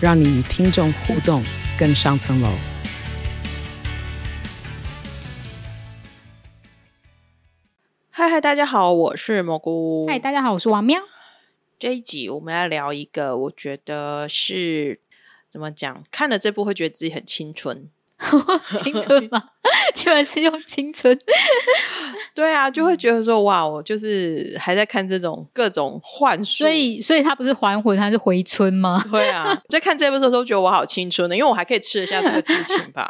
让你与听众互动更上层楼。嗨嗨，大家好，我是蘑菇。嗨，大家好，我是王喵。这一集我们要聊一个，我觉得是怎么讲？看了这部会觉得自己很青春。青春吗？居然是用青春？对啊，就会觉得说哇，我就是还在看这种各种幻术，所以，所以他不是还魂，他是回春吗？对啊，在看这部的时候，觉得我好青春的，因为我还可以吃得下这个剧情吧。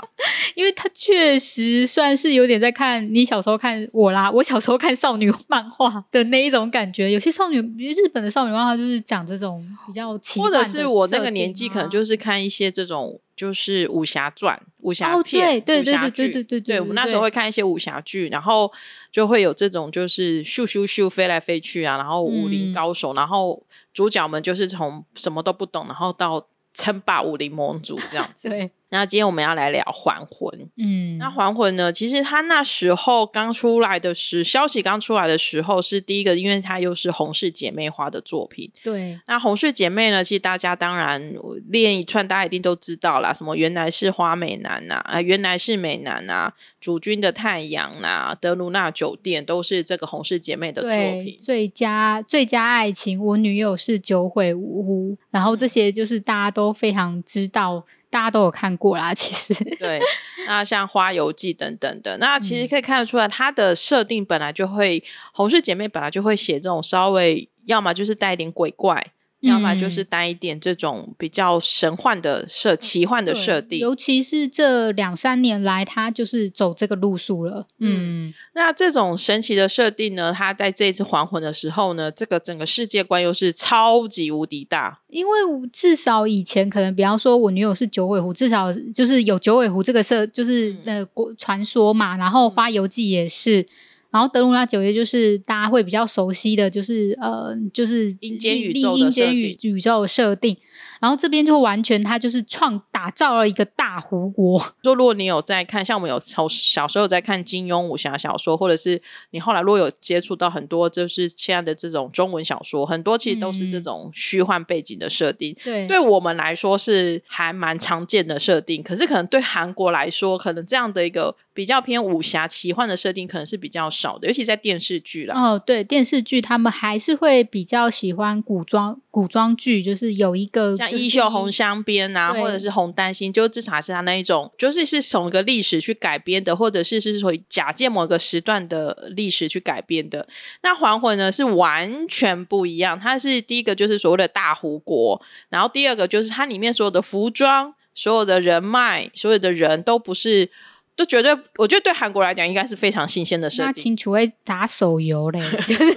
因为他确实算是有点在看你小时候看我啦，我小时候看少女漫画的那一种感觉。有些少女，日本的少女漫画就是讲这种比较或者是我那个年纪可能就是看一些这种。就是武侠传、武侠片、哦、对对武侠剧，对对对对，对，对，我们那时候会看一些武侠剧，然后就会有这种就是咻咻咻飞来飞去啊，然后武林高手，嗯、然后主角们就是从什么都不懂，然后到称霸武林盟主这样子。对。那今天我们要来聊《还魂》。嗯，那《还魂》呢？其实他那时候刚出来的时，消息刚出来的时候是第一个，因为他又是洪氏姐妹花的作品。对。那洪氏姐妹呢？其实大家当然练一串，大家一定都知道啦。什么原来是花美男呐、啊，啊，原来是美男呐、啊，主君的太阳呐、啊，德鲁纳酒店都是这个洪氏姐妹的作品。最佳最佳爱情，我女友是九尾狐，然后这些就是大家都非常知道。大家都有看过啦，其实对。那像《花游记》等等的，那其实可以看得出来，它的设定本来就会，红氏姐妹本来就会写这种稍微，要么就是带一点鬼怪。要么就是带一点这种比较神幻的设、奇幻的设定，尤其是这两三年来，他就是走这个路数了。嗯，那这种神奇的设定呢，他在这一次还魂的时候呢，这个整个世界观又是超级无敌大。因为至少以前可能，比方说我女友是九尾狐，至少就是有九尾狐这个设，就是呃传说嘛。然后花游记也是。然后德鲁纳九月就是大家会比较熟悉的就是呃就是阴间宇宙的阴间宇宇宙的设定，然后这边就完全它就是创打造了一个大湖国。说如果你有在看，像我们有从小时候有在看金庸武侠小说，或者是你后来如果有接触到很多就是现在的这种中文小说，很多其实都是这种虚幻背景的设定。对、嗯，对我们来说是还蛮常见的设定，可是可能对韩国来说，可能这样的一个。比较偏武侠奇幻的设定可能是比较少的，尤其在电视剧啦。哦，对，电视剧他们还是会比较喜欢古装古装剧，就是有一个像《衣袖红镶边》啊，或者是《红丹心》，就至少是他那一种，就是是从一个历史去改编的，或者是是说假借某个时段的历史去改编的。那《还魂》呢是完全不一样，它是第一个就是所谓的大湖国，然后第二个就是它里面所有的服装、所有的人脉、所有的人都不是。就绝对，我觉得对韩国来讲应该是非常新鲜的设定。那清楚会打手游嘞，就是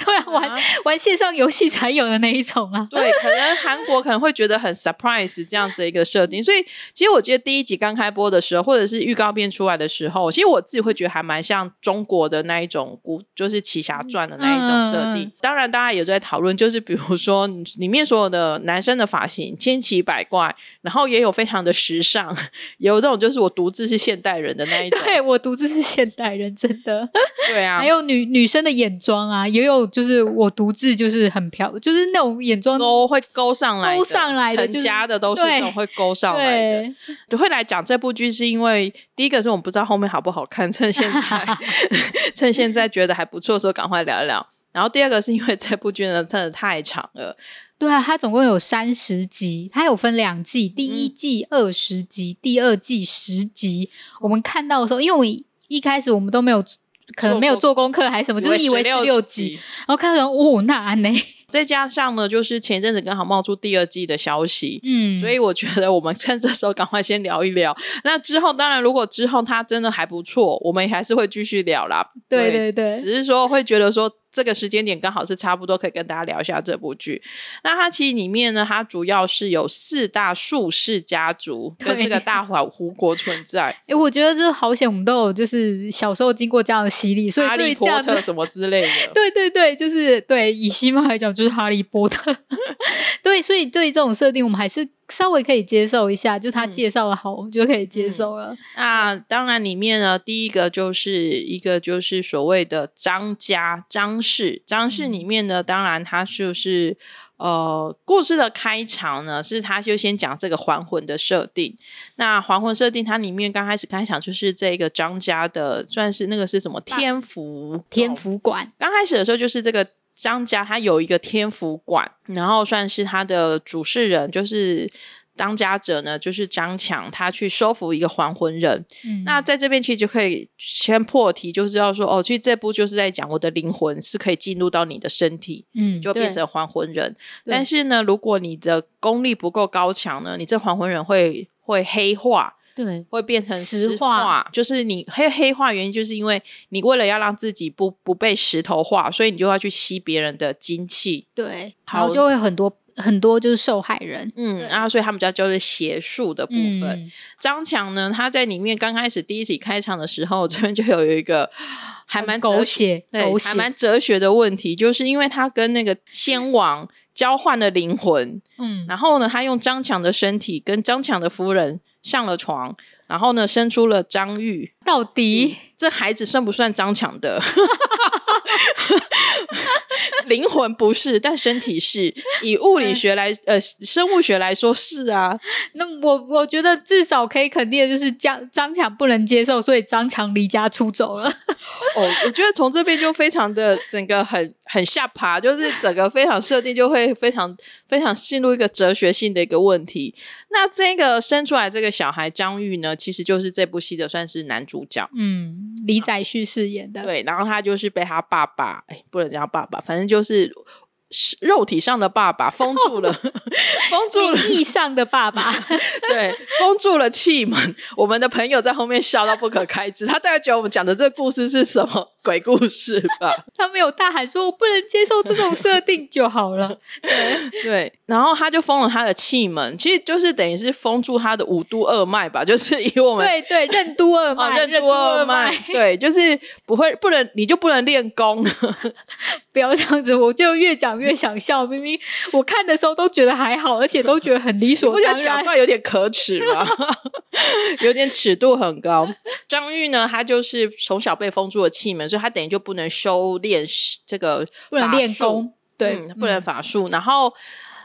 突然玩、啊、玩线上游戏才有的那一种啊。对，可能韩国可能会觉得很 surprise 这样子一个设定。所以，其实我记得第一集刚开播的时候，或者是预告片出来的时候，其实我自己会觉得还蛮像中国的那一种古，就是《奇侠传》的那一种设定。嗯、当然，大家也在讨论，就是比如说里面所有的男生的发型千奇百怪，然后也有非常的时尚，有这种就是我独自是现代人的那一种，对，我独自是现代人，真的。对啊，还有女女生的眼妆啊，也有就是我独自就是很漂，就是那种眼妆都会勾上来，勾上来的，成家的都是那种会勾上来的。会来讲这部剧，是因为第一个是我们不知道后面好不好看，趁现在 趁现在觉得还不错的时候，赶快聊一聊。然后第二个是因为这部剧呢真的太长了。对啊，它总共有三十集，它有分两季，第一季二十集，嗯，第二季十集。我们看到的时候，因为我一开始我们都没有，可能没有做功课还是什么，就是以为十六集，然后看到哦，那安呢？再加上呢，就是前阵子刚好冒出第二季的消息，嗯，所以我觉得我们趁这时候赶快先聊一聊。那之后，当然如果之后它真的还不错，我们也还是会继续聊啦。对对对，只是说会觉得说。这个时间点刚好是差不多，可以跟大家聊一下这部剧。那它其实里面呢，它主要是有四大术士家族跟这个大华胡国存在。哎、欸，我觉得这好险，我们都有就是小时候经过这样的洗礼，所以对这样哈利波特什么之类的，对对对，就是对以西方来讲就是哈利波特。对，所以对这种设定，我们还是稍微可以接受一下，就他介绍的好，我、们、就可以接受了。那、当然里面呢，第一个就是一个就是所谓的张家张氏，张氏里面呢，当然他就是呃故事的开场呢，是他就先讲这个还魂的设定。那还魂设定，它里面刚开始开场就是这个张家的，算是那个是什么天福天福馆。刚开始的时候就是这个。张家他有一个天福馆，然后算是他的主事人，就是当家者呢，就是张强，他去收服一个还魂人。嗯，那在这边其实就可以先破题，就知道说哦，其实这部就是在讲我的灵魂是可以进入到你的身体，嗯，就变成还魂人。但是呢，如果你的功力不够高强呢，你这还魂人会会黑化。对，会变成石化，就是你黑黑化原因，就是因为你为了要让自己不不被石头化，所以你就要去吸别人的精气。对，然后就会很多很多就是受害人。嗯，然后所以他们叫就是邪术的部分。嗯、张强呢，他在里面刚开始第一集开场的时候，这边就有一个还蛮狗血，对，还蛮哲学的问题，就是因为他跟那个仙王交换了灵魂，嗯，然后呢，他用张强的身体跟张强的夫人。上了床，然后呢，生出了张玉。到底这孩子算不算张强的？灵魂不是，但身体是。以物理学来，呃，生物学来说是啊。那我我觉得至少可以肯定的就是张张强不能接受，所以张强离家出走了。哦，我觉得从这边就非常的整个很很下爬，就是整个非常设定就会非常非常进入一个哲学性的一个问题。那这个生出来这个小孩张玉呢，其实就是这部戏的算是男主角。嗯，李宰旭饰演的。对，然后他就是被他爸爸，哎，不能叫爸爸，反正就是。肉体上的爸爸封住了，封住了 意上的爸爸，对，封住了气门。我们的朋友在后面笑到不可开支，他大概觉得我们讲的这个故事是什么鬼故事吧？他没有大喊说“我不能接受这种设定”就好了。对对，然后他就封了他的气门，其实就是等于是封住他的五督二脉吧，就是以我们对对 任督二脉，任督二脉，对，就是不会不能，你就不能练功，不要这样子，我就越讲。越想笑，明明我看的时候都觉得还好，而且都觉得很理所当然。讲出来有点可耻吧，有点尺度很高。张玉呢，他就是从小被封住了气门，所以他等于就不能修炼这个，不能练功，对，嗯、不能法术。嗯、然后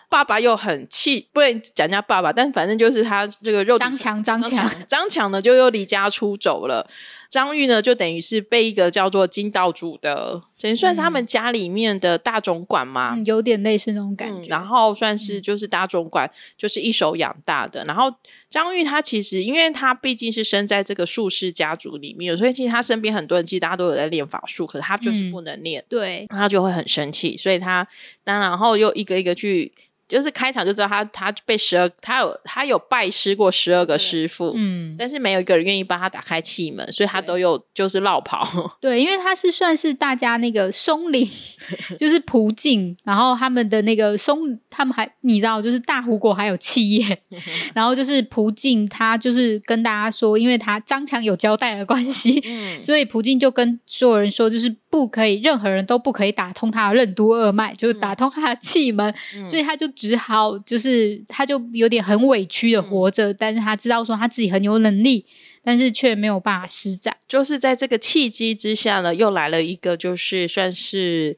爸爸又很气，不能讲人家爸爸，但反正就是他这个肉体张强，张强，张强呢就又离家出走了。张玉呢，就等于是被一个叫做金道主的，等于算是他们家里面的大总管嘛，嗯，有点类似那种感觉。嗯，然后算是就是大总管，就是一手养大的。然后张玉他其实，因为他毕竟是生在这个术士家族里面，所以其实他身边很多人其实大家都有在练法术，可是他就是不能练，嗯，对，他就会很生气，所以他当然后又一个一个去。就是开场就知道他他被十二他有他有拜师过十二个师傅，嗯，但是没有一个人愿意帮他打开气门，所以他都有就是落跑。对，因为他是算是大家那个松林，就是普净，然后他们的那个松，他们还你知道，就是大湖国还有企业，然后就是普净，他就是跟大家说，因为他张强有交代的关系，嗯，所以普净就跟所有人说，就是不可以，任何人都不可以打通他的任督二脉，就是打通他的气门，嗯，所以他就。只好就是，他就有点很委屈的活着，嗯、但是他知道说他自己很有能力，但是却没有办法施展。就是在这个契机之下呢，又来了一个，就是算是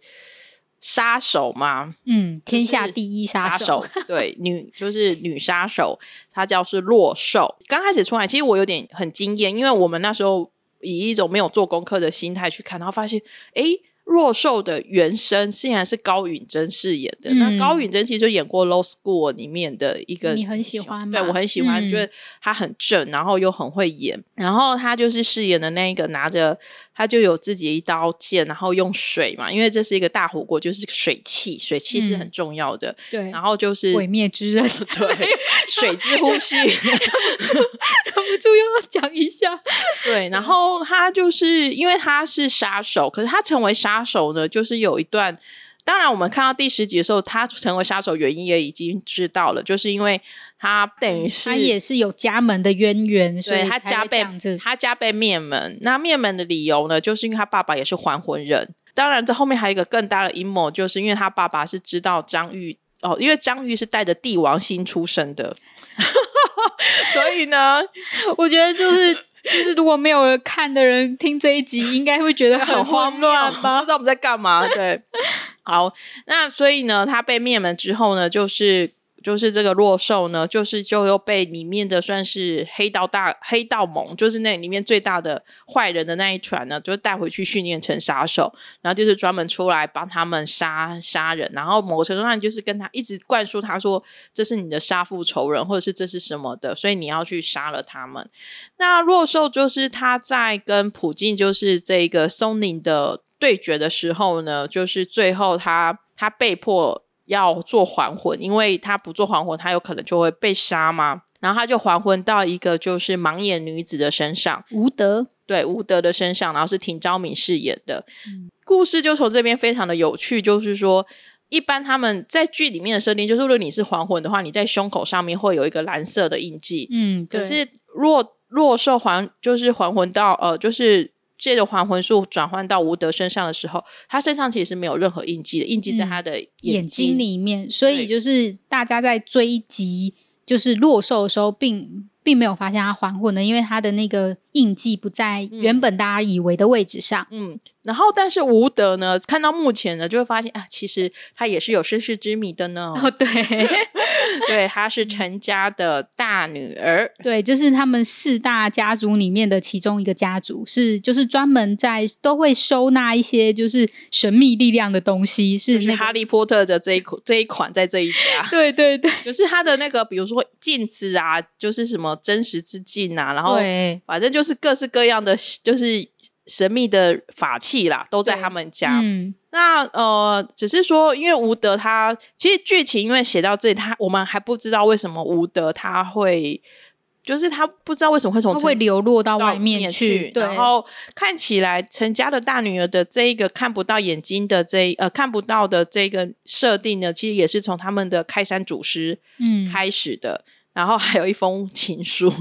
杀手嘛，嗯，天下第一杀手，杀手对，女就是女杀手，她叫是洛寿。刚开始出来，其实我有点很惊艳，因为我们那时候以一种没有做功课的心态去看，然后发现，哎。弱寿的原声竟然是高允贞饰演的。嗯、那高允贞其实就演过《Low School》里面的一个，你很喜欢吗？对，我很喜欢，嗯、觉得她很正，然后又很会演。然后她就是饰演的那一个拿着，她就有自己一刀剑，然后用水嘛，因为这是一个大火锅，就是水汽，水汽是很重要的。对、嗯，然后就是毁灭之刃，对，水之呼吸，忍不住又要讲一下。对，然后他就是因为他是杀手，可是他成为杀。杀手呢，就是有一段。当然，我们看到第十集的时候，他成为杀手原因也已经知道了，就是因为他等于是、嗯、他也是有家门的渊源，所以他家被他家被灭门。那灭门的理由呢，就是因为他爸爸也是还魂人。当然，这后面还有一个更大的阴谋，就是因为他爸爸是知道张玉哦，因为张玉是带着帝王星出生的，所以呢，我觉得就是。就是如果没有人看的人听这一集，应该会觉得很慌乱吧？不知道我们在干嘛。对，好，那所以呢，他被灭门之后呢，就是。就是这个洛兽呢，就是就又被里面的算是黑道大黑道盟，就是那里面最大的坏人的那一团呢，就带回去训练成杀手，然后就是专门出来帮他们杀杀人，然后某程度上就是跟他一直灌输他说，这是你的杀父仇人，或者是这是什么的，所以你要去杀了他们。那洛兽就是他在跟普京就是这个松宁的对决的时候呢，就是最后他他被迫。要做还魂，因为他不做还魂，他有可能就会被杀嘛。然后他就还魂到一个就是盲眼女子的身上，吴德，对，吴德的身上，然后是廷昭敏饰演的。嗯、故事就从这边非常的有趣，就是说，一般他们在剧里面的设定，就是如果你是还魂的话，你在胸口上面会有一个蓝色的印记。嗯，可是若若受还就是还魂到呃，就是。借着还魂术转换到吴德身上的时候，他身上其实是没有任何印记的，印记在他的眼睛，里面。所以就是大家在追击就是落兽的时候，并并没有发现他还魂的，因为他的那个印记不在原本大家以为的位置上。嗯。嗯然后，但是吴德呢，看到目前呢，就会发现啊，其实他也是有身世之谜的呢。哦，对，对，她是陈家的大女儿，对，就是他们四大家族里面的其中一个家族，是就是专门在都会收纳一些就是神秘力量的东西，是、那个、就是哈利波特的这一款这一款在这一家，对对对，就是他的那个，比如说镜子啊，就是什么真实之镜啊，然后反正就是各式各样的，就是。神秘的法器啦，都在他们家。嗯，那呃，只是说，因为吴德他其实剧情因为写到这里，他我们还不知道为什么吴德他会，就是他不知道为什么会从会流落到外面去。然后看起来陈家的大女儿的这一个看不到眼睛的这呃看不到的这个设定呢，其实也是从他们的开山祖师嗯开始的。嗯然后还有一封情书，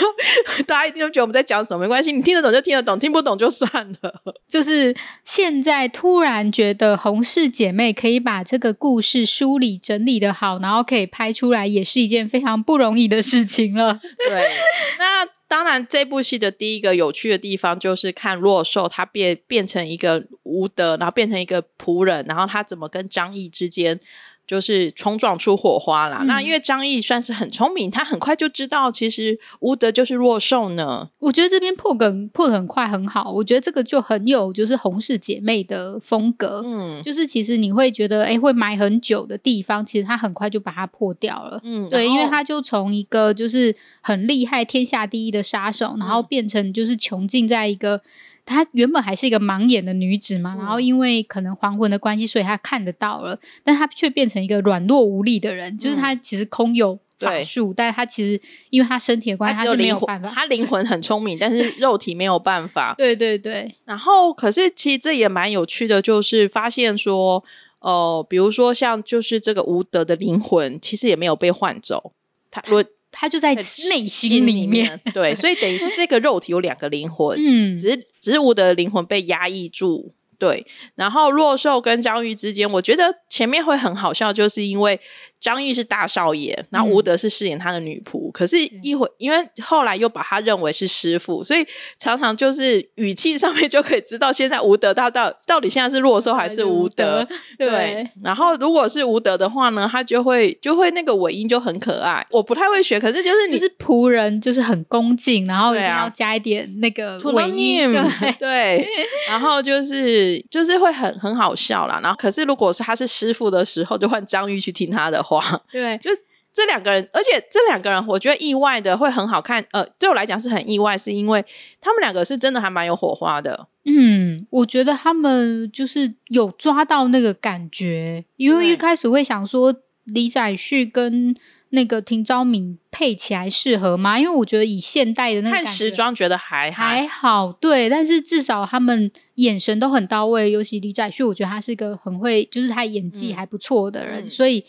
大家一定都觉得我们在讲什么？没关系，你听得懂就听得懂，听不懂就算了。就是现在突然觉得洪氏姐妹可以把这个故事梳理整理的好，然后可以拍出来，也是一件非常不容易的事情了。对，那当然，这部戏的第一个有趣的地方就是看洛兽他变变成一个无德，然后变成一个仆人，然后他怎么跟张毅之间。就是冲撞出火花啦。嗯、那因为张毅算是很聪明，他很快就知道其实吴德就是弱兽呢。我觉得这边破梗破的很快，很好。我觉得这个就很有就是洪氏姐妹的风格。嗯，就是其实你会觉得哎，会埋很久的地方，其实他很快就把它破掉了。嗯，对，因为他就从一个就是很厉害、天下第一的杀手，然后变成就是穷尽在一个。她原本还是一个盲眼的女子嘛，嗯、然后因为可能还魂的关系，所以她看得到了，但她却变成一个软弱无力的人。嗯、就是她其实空有法术，但是她其实因为她身体的关系，她是没有办法。她灵魂很聪明，但是 肉体没有办法。对对对。然后，可是其实这也蛮有趣的，就是发现说，哦、呃，比如说像就是这个无德的灵魂，其实也没有被换走。他我。他就在内心里面，对，所以等于是这个肉体有两个灵魂，嗯，只是只是我的灵魂被压抑住，对，然后弱兽跟章鱼之间，我觉得前面会很好笑，就是因为。张玉是大少爷，然后吴德是饰演他的女仆。嗯、可是，一会因为后来又把他认为是师傅，所以常常就是语气上面就可以知道，现在吴德到到到底现在是弱兽还是吴德？对。对，然后如果是吴德的话呢，他就会就会那个尾音就很可爱。我不太会学，可是就是你就是仆人，就是很恭敬，然后一定要加一点那个尾音。对，对，然后就是就是会很很好笑啦。然后可是如果是他是师傅的时候，就换张玉去听他的话。对，就这两个人，而且这两个人，我觉得意外的会很好看。呃，对我来讲是很意外，是因为他们两个是真的还蛮有火花的。嗯，我觉得他们就是有抓到那个感觉，因为一开始会想说李宰旭跟那个廷昭敏配起来适合吗？因为我觉得以现代的那个看时装觉得还还好，对，但是至少他们眼神都很到位，尤其李宰旭，我觉得他是一个很会，就是他演技还不错的人，嗯、所以。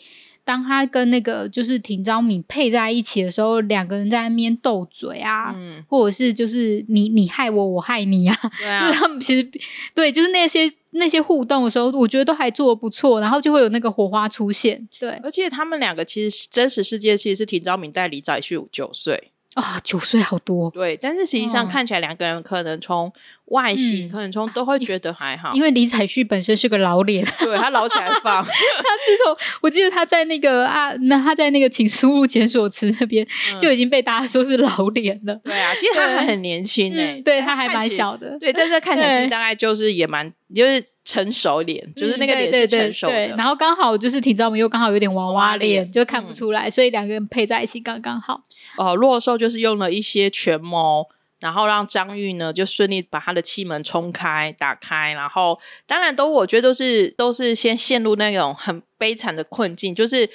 当他跟那个就是庭昭敏配在一起的时候，两个人在那边斗嘴啊，嗯、或者是就是你你害我，我害你啊，啊 就是他们其实对，就是那些那些互动的时候，我觉得都还做的不错，然后就会有那个火花出现。对，而且他们两个其实真实世界其实是庭昭敏带李宰旭五九岁。啊，九岁好多，对，但是实际上看起来两个人可能从外形，嗯、可能从都会觉得还好，因为李彩旭本身是个老脸，对他老起来放。他自从我记得他在那个啊，那他在那个请输入检索词那边就已经被大家说是老脸了。对啊，其实他还很年轻诶、欸，对他还蛮小的，对，但是看起来大概就是也蛮就是。成熟脸，就是那个脸是成熟的，嗯、对对对对，然后刚好就是挺昭明又刚好有点娃娃脸，就看不出来，嗯、所以两个人配在一起刚刚好。哦、呃，洛寿就是用了一些权谋，然后让张玉呢就顺利把他的气门冲开、打开，然后当然都我觉得都是都是先陷入那种很悲惨的困境，就是。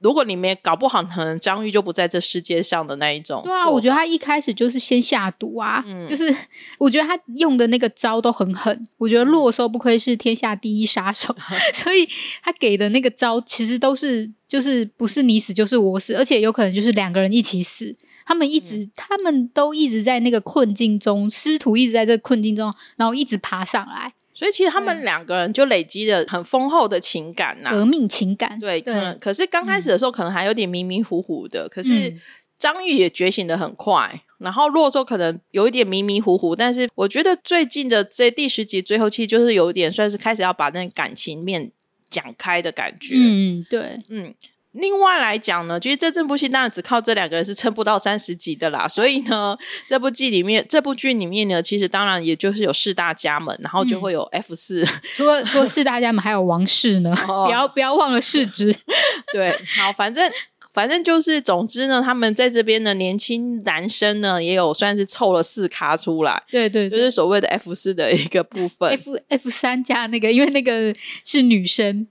如果你没搞不好，可能张玉就不在这世界上的那一种。对啊，我觉得他一开始就是先下毒啊，嗯、就是我觉得他用的那个招都很狠。我觉得洛寿不愧是天下第一杀手，嗯、所以他给的那个招其实都是就是不是你死就是我死，而且有可能就是两个人一起死。他们一直，嗯、他们都一直在那个困境中，师徒一直在这个困境中，然后一直爬上来。所以其实他们两个人就累积了很丰厚的情感呐、啊，革命情感。对，可能可是刚开始的时候可能还有点迷迷糊糊的，嗯、可是张玉也觉醒的很快，然后洛寿可能有一点迷迷糊糊，但是我觉得最近的这第十集最后期就是有一点算是开始要把那个感情面讲开的感觉。嗯，对，嗯。另外来讲呢，其实这这部戏当然只靠这两个人是撑不到三十集的啦。所以呢，这部剧里面，这部剧里面呢，其实当然也就是有四大家门，然后就会有 F 四、嗯。除了除了四大家门，还有王室呢，哦、不要不要忘了世之。对，好，反正反正就是，总之呢，他们在这边的年轻男生呢，也有算是凑了四咖出来。对，对对，就是所谓的 F 四的一个部分。F F 三加那个，因为那个是女生。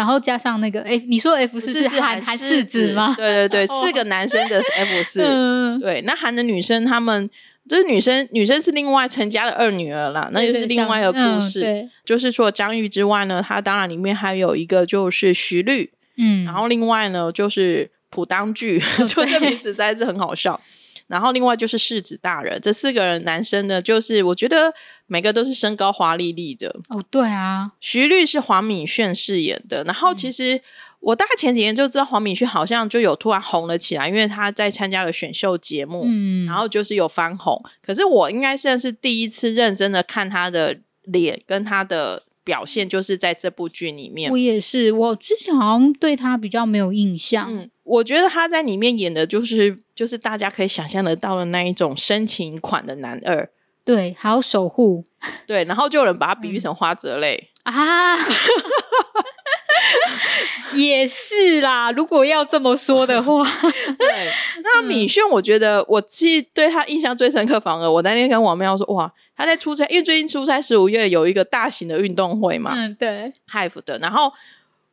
然后加上那个，哎，你说 F 四是韩韩世子吗？对对对，四个男生的 F 四。对，那韩的女生，他们就是女生，女生是另外陈家的二女儿啦，那又是另外一个故事。对，就是除了张玉之外呢，她当然里面还有一个就是徐律，嗯，然后另外呢就是朴当具，就这名字实在是很好笑。然后另外就是世子大人，这四个人男生呢，就是我觉得每个都是身高华丽丽的哦。对啊，徐律是黄敏炫饰演的。然后其实我大概前几年就知道黄敏炫好像就有突然红了起来，因为他在参加了选秀节目，嗯，然后就是有翻红。可是我应该算是第一次认真的看他的脸跟他的表现，就是在这部剧里面。我也是，我之前好像对他比较没有印象。嗯我觉得他在里面演的就是就是大家可以想象得到的那一种深情款的男二，对，还有守护，对，然后就有人把他比喻成花泽类、嗯、啊，也是啦。如果要这么说的话，对，那米炫，我觉得我其实对他印象最深刻，反而我那天跟王妙说，哇，他在出差，因为最近出差十五月有一个大型的运动会嘛，嗯，对，Hive 的，然后。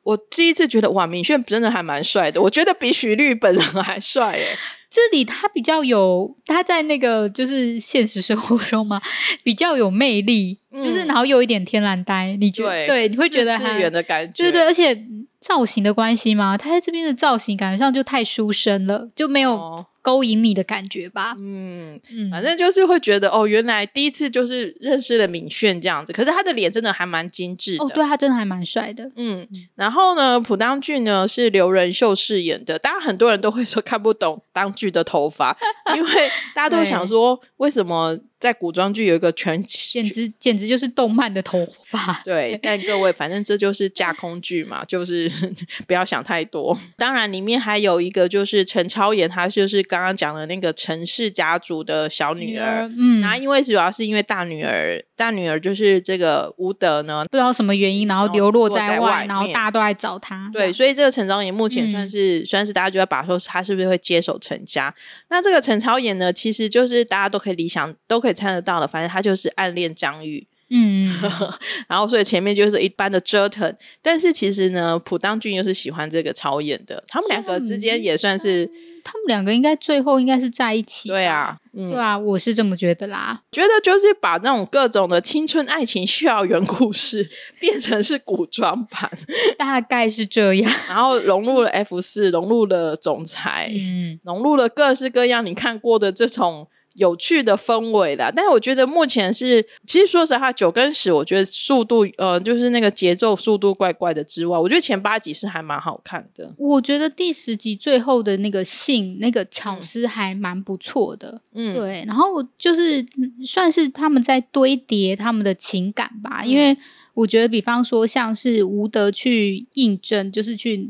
我第一次觉得哇，敏炫真的还蛮帅的，我觉得比许律本人还帅诶。这里他比较有，他在那个就是现实生活中嘛，比较有魅力，嗯、就是然后有一点天然呆，你觉得对，对，你会觉得他，的感觉，对对，而且造型的关系嘛，他在这边的造型感觉上就太书生了，就没有。哦勾引你的感觉吧，嗯嗯，反正就是会觉得哦，原来第一次就是认识了敏炫这样子，可是他的脸真的还蛮精致的，哦，对他真的还蛮帅的，嗯，然后呢，朴当俊呢是刘仁秀饰演的，当然很多人都会说看不懂当具的头发，因为大家都想说为什么。在古装剧有一个全，简直简直就是动漫的头发。对，但各位，反正这就是架空剧嘛，就是 不要想太多。当然，里面还有一个就是陈超妍，她就是刚刚讲的那个陈氏家族的小女儿。嗯，然后因为主要是因为大女儿，大女儿就是这个吴德呢，不知道什么原因，然后流落在外，然后，然后大家都来找她。对，所以这个陈超妍目前算是、嗯、算是大家就在把说她是不是会接手陈家。那这个陈超妍呢，其实就是大家都可以理想都可以。可以猜得到的，反正他就是暗恋张玉，嗯，然后所以前面就是一般的折腾，但是其实呢，朴当俊又是喜欢这个超演的，他们两个之间也算是，他们两个应该最后应该是在一起，对啊，嗯、对啊，我是这么觉得啦，觉得就是把那种各种的青春爱情校园故事 变成是古装版，大概是这样，然后融入了 F 四，融入了总裁，嗯，融入了各式各样你看过的这种。有趣的氛围啦，但是我觉得目前是，其实说实话，九跟十，我觉得速度，呃，就是那个节奏速度怪怪的之外，我觉得前八集是还蛮好看的。我觉得第十集最后的那个信，那个巧思还蛮不错的，嗯，对。然后就是算是他们在堆叠他们的情感吧，嗯、因为我觉得，比方说像是吴德去应征，就是去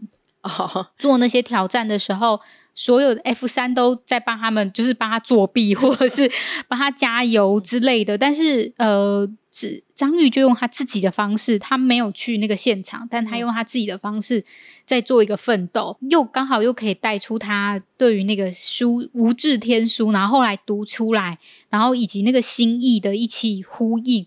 做那些挑战的时候。哦所有的 F 三都在帮他们，就是帮他作弊，或者是帮他加油之类的。但是，呃，是张玉就用他自己的方式，他没有去那个现场，但他用他自己的方式在做一个奋斗，又刚好又可以带出他对于那个书《无字天书》，然后后来读出来，然后以及那个心意的一起呼应。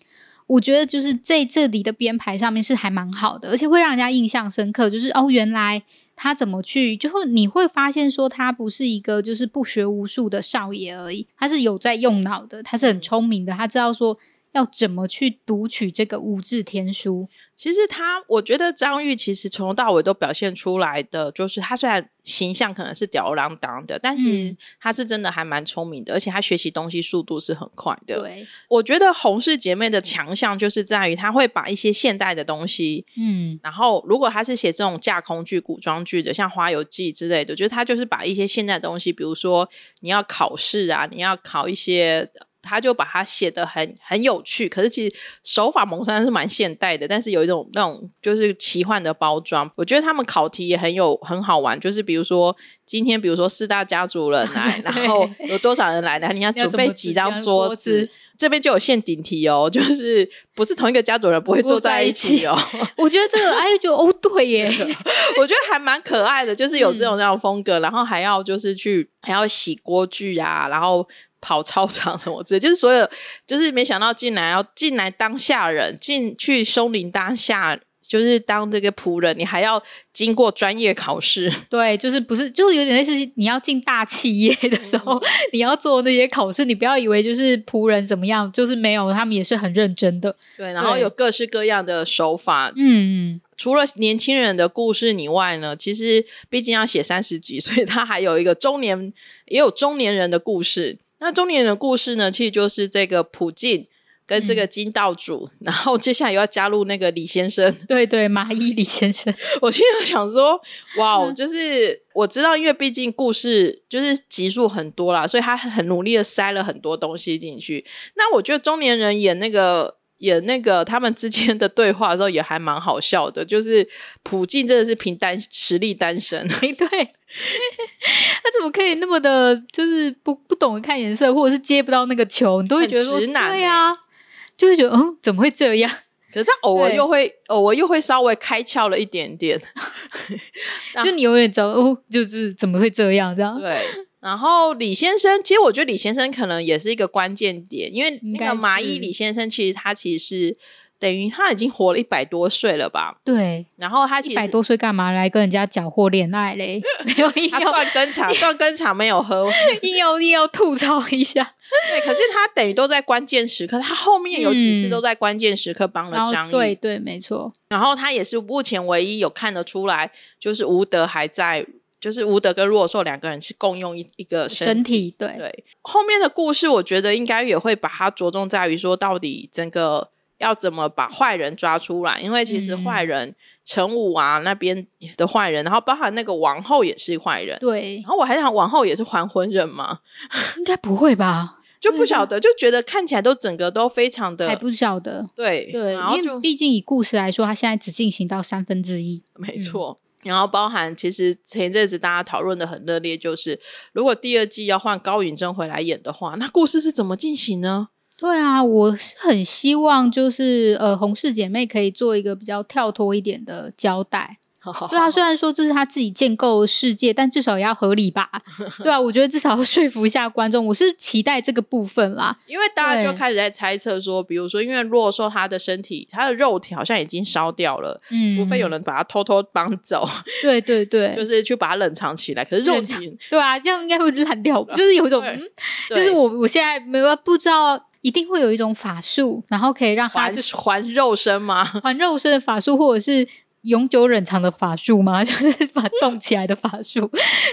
我觉得就是在这里的编排上面是还蛮好的，而且会让人家印象深刻。就是哦，原来。他怎么去？就是你会发现说，他不是一个就是不学无术的少爷而已，他是有在用脑的，他是很聪明的，他知道说。要怎么去读取这个无字天书？其实他，我觉得张玉其实从头到尾都表现出来的，就是他虽然形象可能是吊儿郎当的，但是他是真的还蛮聪明的，而且他学习东西速度是很快的。对，我觉得红氏姐妹的强项就是在于，他会把一些现代的东西，嗯，然后如果他是写这种架空剧、古装剧的，像《花游记》之类的，就是他就是把一些现代的东西，比如说你要考试啊，你要考一些。他就把它写的很很有趣，可是其实手法蒙山是蛮现代的，但是有一种那种就是奇幻的包装。我觉得他们考题也很有很好玩，就是比如说今天，比如说四大家族人来，然后有多少人来呢？你要准备几张桌子？这边就有陷阱题哦，就是不是同一个家族人不会坐在一起哦。我觉得这个哎，就哦对耶，我觉得还蛮可爱的，就是有这种这样的风格，嗯、然后还要就是去还要洗锅具啊，然后。跑操场什么之类，就是所有，就是没想到进来要进来当下人，进去松林当下，就是当这个仆人，你还要经过专业考试。对，就是不是，就是有点类似你要进大企业的时候，嗯、你要做那些考试，你不要以为就是仆人怎么样，就是没有，他们也是很认真的。对，然后有各式各样的手法。嗯嗯，除了年轻人的故事以外呢，其实毕竟要写三十集，所以他还有一个中年，也有中年人的故事。那中年人的故事呢，其实就是这个普进跟这个金道主，嗯、然后接下来又要加入那个李先生，对对，麻衣李先生。我现在想说，哇，就是我知道，因为毕竟故事就是集数很多啦，所以他很努力的塞了很多东西进去。那我觉得中年人演那个。演那个他们之间的对话的时候也还蛮好笑的，就是普进真的是凭单实力单身，对，他怎么可以那么的，就是不不懂得看颜色，或者是接不到那个球，你都会觉得说直男、欸、对呀、啊，就会觉得嗯，怎么会这样？可是他偶尔又会偶尔又会稍微开窍了一点点，就你永远知道哦，就是怎么会这样这样？对。然后李先生，其实我觉得李先生可能也是一个关键点，因为那个麻衣李先生，其实他其实是等于他已经活了一百多岁了吧？对。然后他其实一百多岁干嘛来跟人家搅和恋爱嘞？没有硬要断根肠，断根肠没有喝，硬要硬要吐槽一下。对，可是他等于都在关键时刻，他后面有几次都在关键时刻帮了张玉。对对，没错。然后他也是目前唯一有看得出来，就是吴德还在。就是吴德跟若兽两个人是共用一一个身体，身体对对。后面的故事，我觉得应该也会把它着重在于说，到底整个要怎么把坏人抓出来？因为其实坏人陈、嗯、武啊那边的坏人，然后包含那个王后也是坏人，对。然后我还想，王后也是还魂人吗？应该不会吧？就不晓得，就觉得看起来都整个都非常的还不晓得。对对，然后就毕竟以故事来说，他现在只进行到三分之一，没错。嗯然后包含，其实前一阵子大家讨论的很热烈，就是如果第二季要换高允贞回来演的话，那故事是怎么进行呢？对啊，我是很希望就是呃，洪氏姐妹可以做一个比较跳脱一点的交代。对啊，虽然说这是他自己建构的世界，但至少也要合理吧？对啊，我觉得至少要说服一下观众。我是期待这个部分啦，因为大家就开始在猜测说，比如说，因为洛兽他的身体，他的肉体好像已经烧掉了，嗯，除非有人把他偷偷搬走。对对对，就是去把它冷藏起来。可是肉体，对啊，这样应该会烂掉吧？就是有一种，嗯，就是我我现在没有不知道，一定会有一种法术，然后可以让他就是还肉身吗？还肉身的法术，或者是。永久冷藏的法术吗？就是把动起来的法术，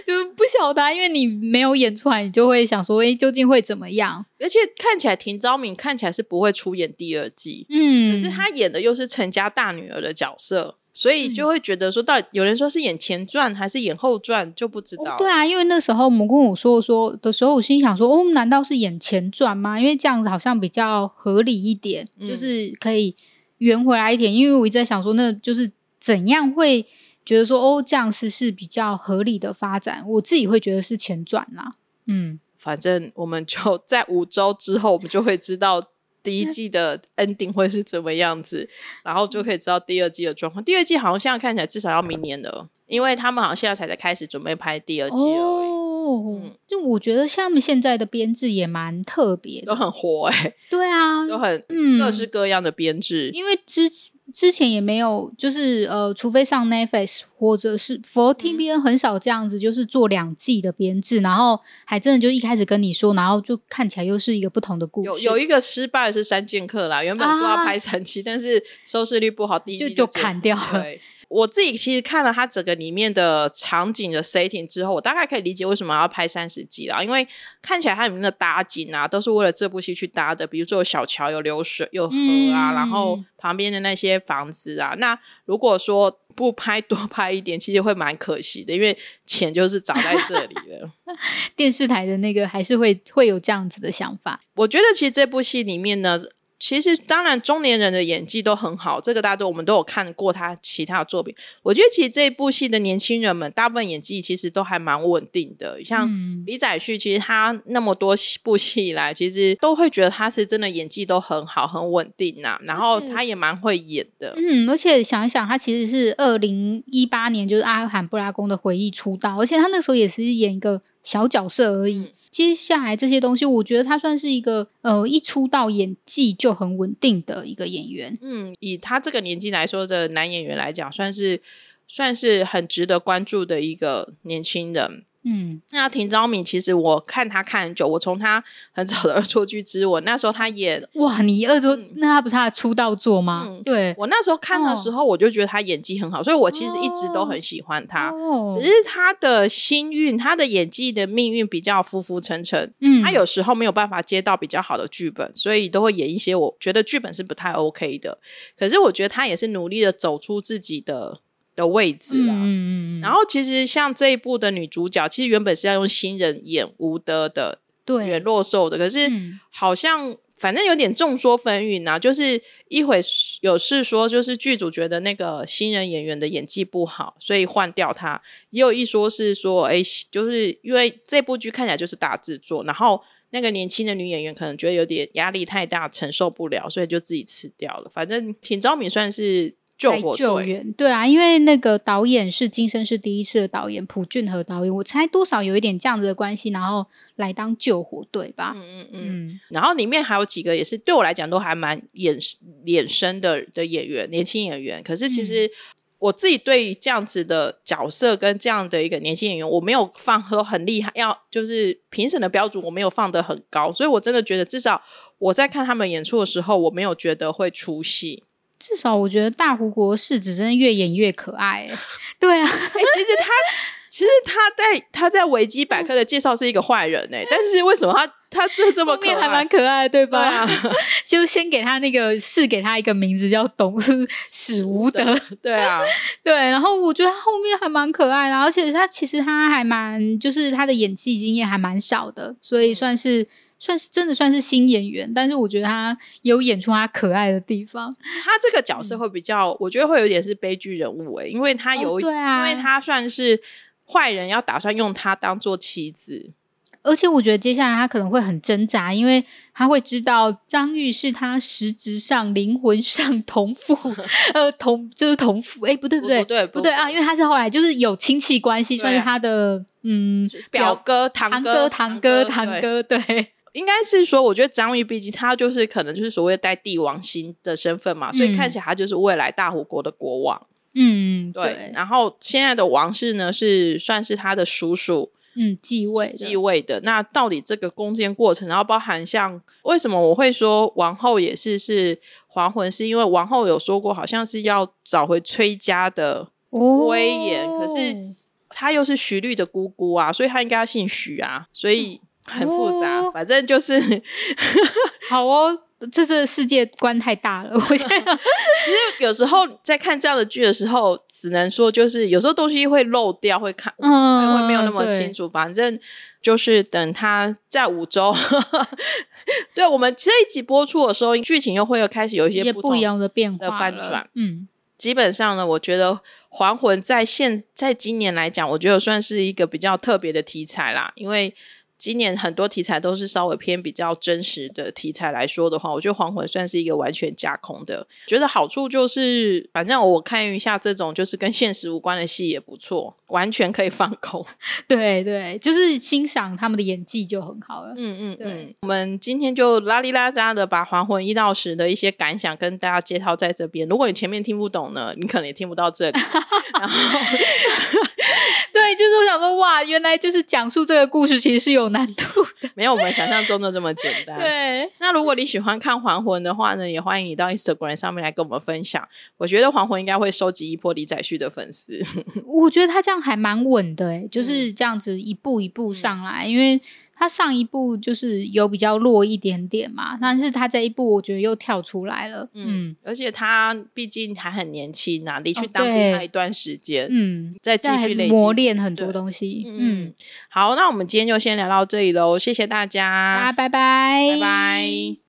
就不晓得、啊，因为你没有演出来，你就会想说，哎，究竟会怎么样？而且看起来田昭敏看起来是不会出演第二季，嗯，可是他演的又是陈家大女儿的角色，所以就会觉得说，到底有人说是演前传还是演后传，就不知道、哦。对啊，因为那时候我们跟我说说的时候，我心想说，哦，难道是演前传吗？因为这样子好像比较合理一点，嗯、就是可以圆回来一点。因为我一直在想说，那就是。怎样会觉得说哦，这样是是比较合理的发展？我自己会觉得是前传啦。嗯，反正我们就在五周之后，我们就会知道第一季的 ending 会是怎么样子，然后就可以知道第二季的状况。第二季好像现在看起来至少要明年了，因为他们好像现在才在开始准备拍第二季哦。嗯，就我觉得像他们现在的编制也蛮特别的，都很活哎、欸。对啊，都很各式各样的编制，嗯、因为之。之前也没有，就是呃，除非上 Netflix 或者是 4TVN 很少这样子，就是做两季的编制，嗯，然后还真的就一开始跟你说，然后就看起来又是一个不同的故事。有有一个失败的是《三剑客》啦，原本说要拍三期，啊，但是收视率不好，第一季就就砍掉了。我自己其实看了它整个里面的场景的 setting 之后，我大概可以理解为什么要拍三十集了，因为看起来它里面的搭景啊，都是为了这部戏去搭的。比如说有小桥、有流水、有河啊，嗯、然后旁边的那些房子啊。那如果说不拍 多拍一点，其实会蛮可惜的，因为钱就是砸在这里了。电视台的那个还是会会有这样子的想法。我觉得其实这部戏里面呢。其实，当然，中年人的演技都很好，这个大家都我们都有看过他其他的作品。我觉得，其实这一部戏的年轻人们，大部分演技其实都还蛮稳定的。像李宰旭，其实他那么多部戏以来，其实都会觉得他是真的演技都很好、很稳定呐、啊。然后他也蛮会演的。嗯，而且想一想，他其实是二零一八年就是阿罕布拉宫的回忆出道，而且他那时候也是演一个小角色而已。嗯接下来这些东西，我觉得他算是一个呃，一出道演技就很稳定的一个演员。嗯，以他这个年纪来说的男演员来讲，算是算是很值得关注的一个年轻人。嗯，那田昭敏其实我看他看很久，我从他很早的《恶作剧之吻》那时候他演哇，你恶作、嗯、那他不是他的出道作吗？嗯、对，我那时候看的时候，我就觉得他演技很好，哦、所以我其实一直都很喜欢他。哦，只是他的心运，他的演技的命运比较浮浮沉沉。嗯，他有时候没有办法接到比较好的剧本，所以都会演一些我觉得剧本是不太 OK 的。可是我觉得他也是努力的走出自己的。的位置了，嗯嗯，然后其实像这一部的女主角，其实原本是要用新人演吴德的，对，演洛兽的，可是好像反正有点众说纷纭啊，就是一会有是说，就是剧组觉得那个新人演员的演技不好，所以换掉他；也有一说是说，哎，就是因为这部剧看起来就是大制作，然后那个年轻的女演员可能觉得有点压力太大，承受不了，所以就自己吃掉了。反正田昭敏算是。救火救援，对啊，因为那个导演是《今生是第一次》的导演朴俊和导演，我猜多少有一点这样子的关系，然后来当救火队吧。嗯嗯嗯。然后里面还有几个也是对我来讲都还蛮演脸生的的演员，年轻演员。可是其实我自己对于这样子的角色跟这样的一个年轻演员，我没有放和很厉害，要就是评审的标准我没有放得很高，所以我真的觉得至少我在看他们演出的时候，我没有觉得会出戏。至少我觉得大胡国世子真的越演越可爱，对啊，哎、欸，其实他其实他在他在维基百科的介绍是一个坏人哎，但是为什么他他就这么可爱，还蛮可爱，对吧？对啊、就先给他那个是给他一个名字叫董 史无德，对啊，对，然后我觉得他后面还蛮可爱的，而且他其实他还蛮就是他的演技经验还蛮少的，所以算是。算是真的算是新演员，但是我觉得他有演出他可爱的地方。他这个角色会比较，嗯、我觉得会有点是悲剧人物诶、欸，因为他有、哦，对啊，因为他算是坏人，要打算用他当做棋子。而且我觉得接下来他可能会很挣扎，因为他会知道张玉是他实质上、灵魂上同父，呃，同就是同父。哎，不对不对不对不对啊！因为他是后来就是有亲戚关系，算是他的嗯表哥、堂哥、堂哥、堂哥。对，应该是说，我觉得张玉毕竟他就是可能就是所谓带帝王星的身份嘛，所以看起来他就是未来大虎国的国王。嗯，对。对然后现在的王室呢，是算是他的叔叔。嗯，继位继位的那到底这个攻坚过程，然后包含像为什么我会说王后也是是还魂，是因为王后有说过，好像是要找回崔家的威严，哦、可是她又是徐律的姑姑啊，所以她应该要姓徐啊，所以很复杂，哦、反正就是 好哦。这这世界观太大了，我觉得。其实有时候在看这样的剧的时候，只能说就是有时候东西会漏掉，会看，嗯，会没有那么清楚。反正就是等他在五周，对我们这一集播出的时候，剧情又会有开始有一些不，不一样的变化的翻转。嗯，基本上呢，我觉得《还魂》在现在今年来讲，我觉得算是一个比较特别的题材啦，因为。今年很多题材都是稍微偏比较真实的题材来说的话，我觉得《还魂》算是一个完全架空的。觉得好处就是，反正我看一下这种就是跟现实无关的戏也不错，完全可以放空。对对，就是欣赏他们的演技就很好了。嗯嗯，对嗯。我们今天就拉里拉扎的把《还魂》一到十的一些感想跟大家介绍在这边。如果你前面听不懂呢，你可能也听不到这里。然后。对，就是我想说，哇，原来就是讲述这个故事其实是有难度的，没有我们想象中的这么简单。对，那如果你喜欢看《还魂》的话呢，也欢迎你到 Instagram 上面来跟我们分享。我觉得《还魂》应该会收集一波李宰旭的粉丝。我觉得他这样还蛮稳的，诶，就是这样子一步一步上来，嗯、因为。他上一部就是有比较弱一点点嘛，但是他这一部我觉得又跳出来了，嗯，嗯，而且他毕竟还很年轻呐、啊，离去当兵那一段时间，哦、嗯，再继续磨练很多东西，嗯，嗯，好，那我们今天就先聊到这里喽，谢谢大家，大家拜拜，拜拜。